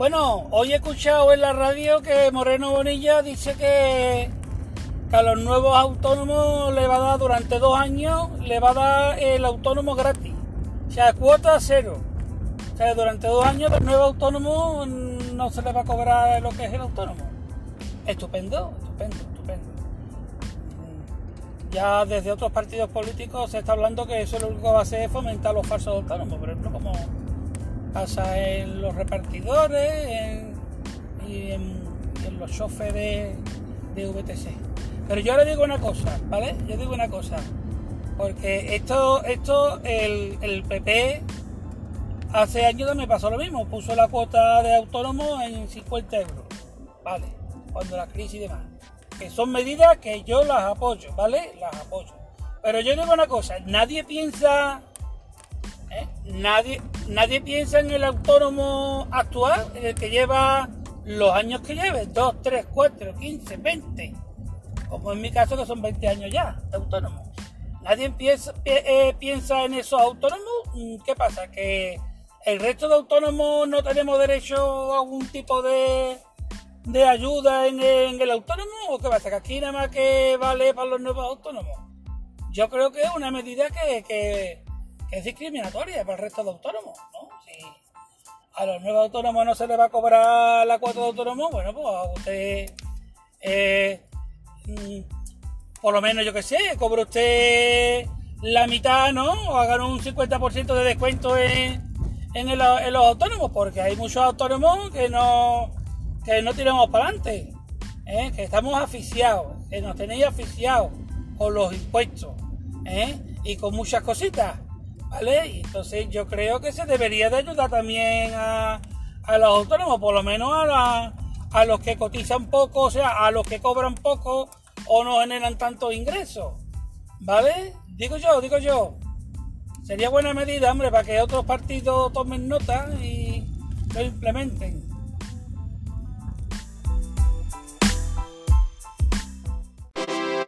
Bueno, hoy he escuchado en la radio que Moreno Bonilla dice que, a los nuevos autónomos le va a dar durante dos años, le va a dar el autónomo gratis. O sea, cuota cero. O sea, durante dos años los nuevos autónomos no se les va a cobrar lo que es el autónomo. Estupendo, estupendo, estupendo. Ya desde otros partidos políticos se está hablando que eso lo único que va a hacer es fomentar los falsos autónomos, por ejemplo, como pasa en los repartidores y en, los choferes de, VTC. Pero yo le digo una cosa, ¿vale? Yo digo una cosa, porque esto, esto el, PP hace años me pasó lo mismo, puso la cuota de autónomo en 50 euros, ¿vale? Cuando la crisis y demás. Que son medidas que yo las apoyo, ¿vale? Las apoyo. Pero yo digo una cosa, nadie piensa. Nadie, nadie piensa en el autónomo actual, el que lleva los años que lleve, 2, 3, 4, 15, 20, como en mi caso que son 20 años ya de autónomo. Nadie piensa, eh, piensa en esos autónomos. Mm, ¿Qué pasa? Que el resto de autónomos no tenemos derecho a algún tipo de, de ayuda en, el autónomo o qué pasa? Que aquí nada más que vale para los nuevos autónomos. Yo creo que es una medida que es discriminatoria para el resto de autónomos, ¿no? Si a los nuevos autónomos no se les va a cobrar la cuota de autónomo, bueno, pues a usted, eh, mm, por lo menos yo que sé, cobre usted la mitad, ¿no? O hagan un 50% de descuento en, en, los autónomos, porque hay muchos autónomos que no, que no tiramos para adelante, ¿eh? que estamos aficiados, que nos tenéis aficiados con los impuestos ¿eh? y con muchas cositas. ¿Vale? Entonces yo creo que se debería de ayudar también a, los autónomos, por lo menos a, a los que cotizan poco, o sea, a los que cobran poco o no generan tantos ingresos. ¿Vale? Digo yo, digo yo. Sería buena medida, hombre, para que otros partidos tomen nota y lo implementen.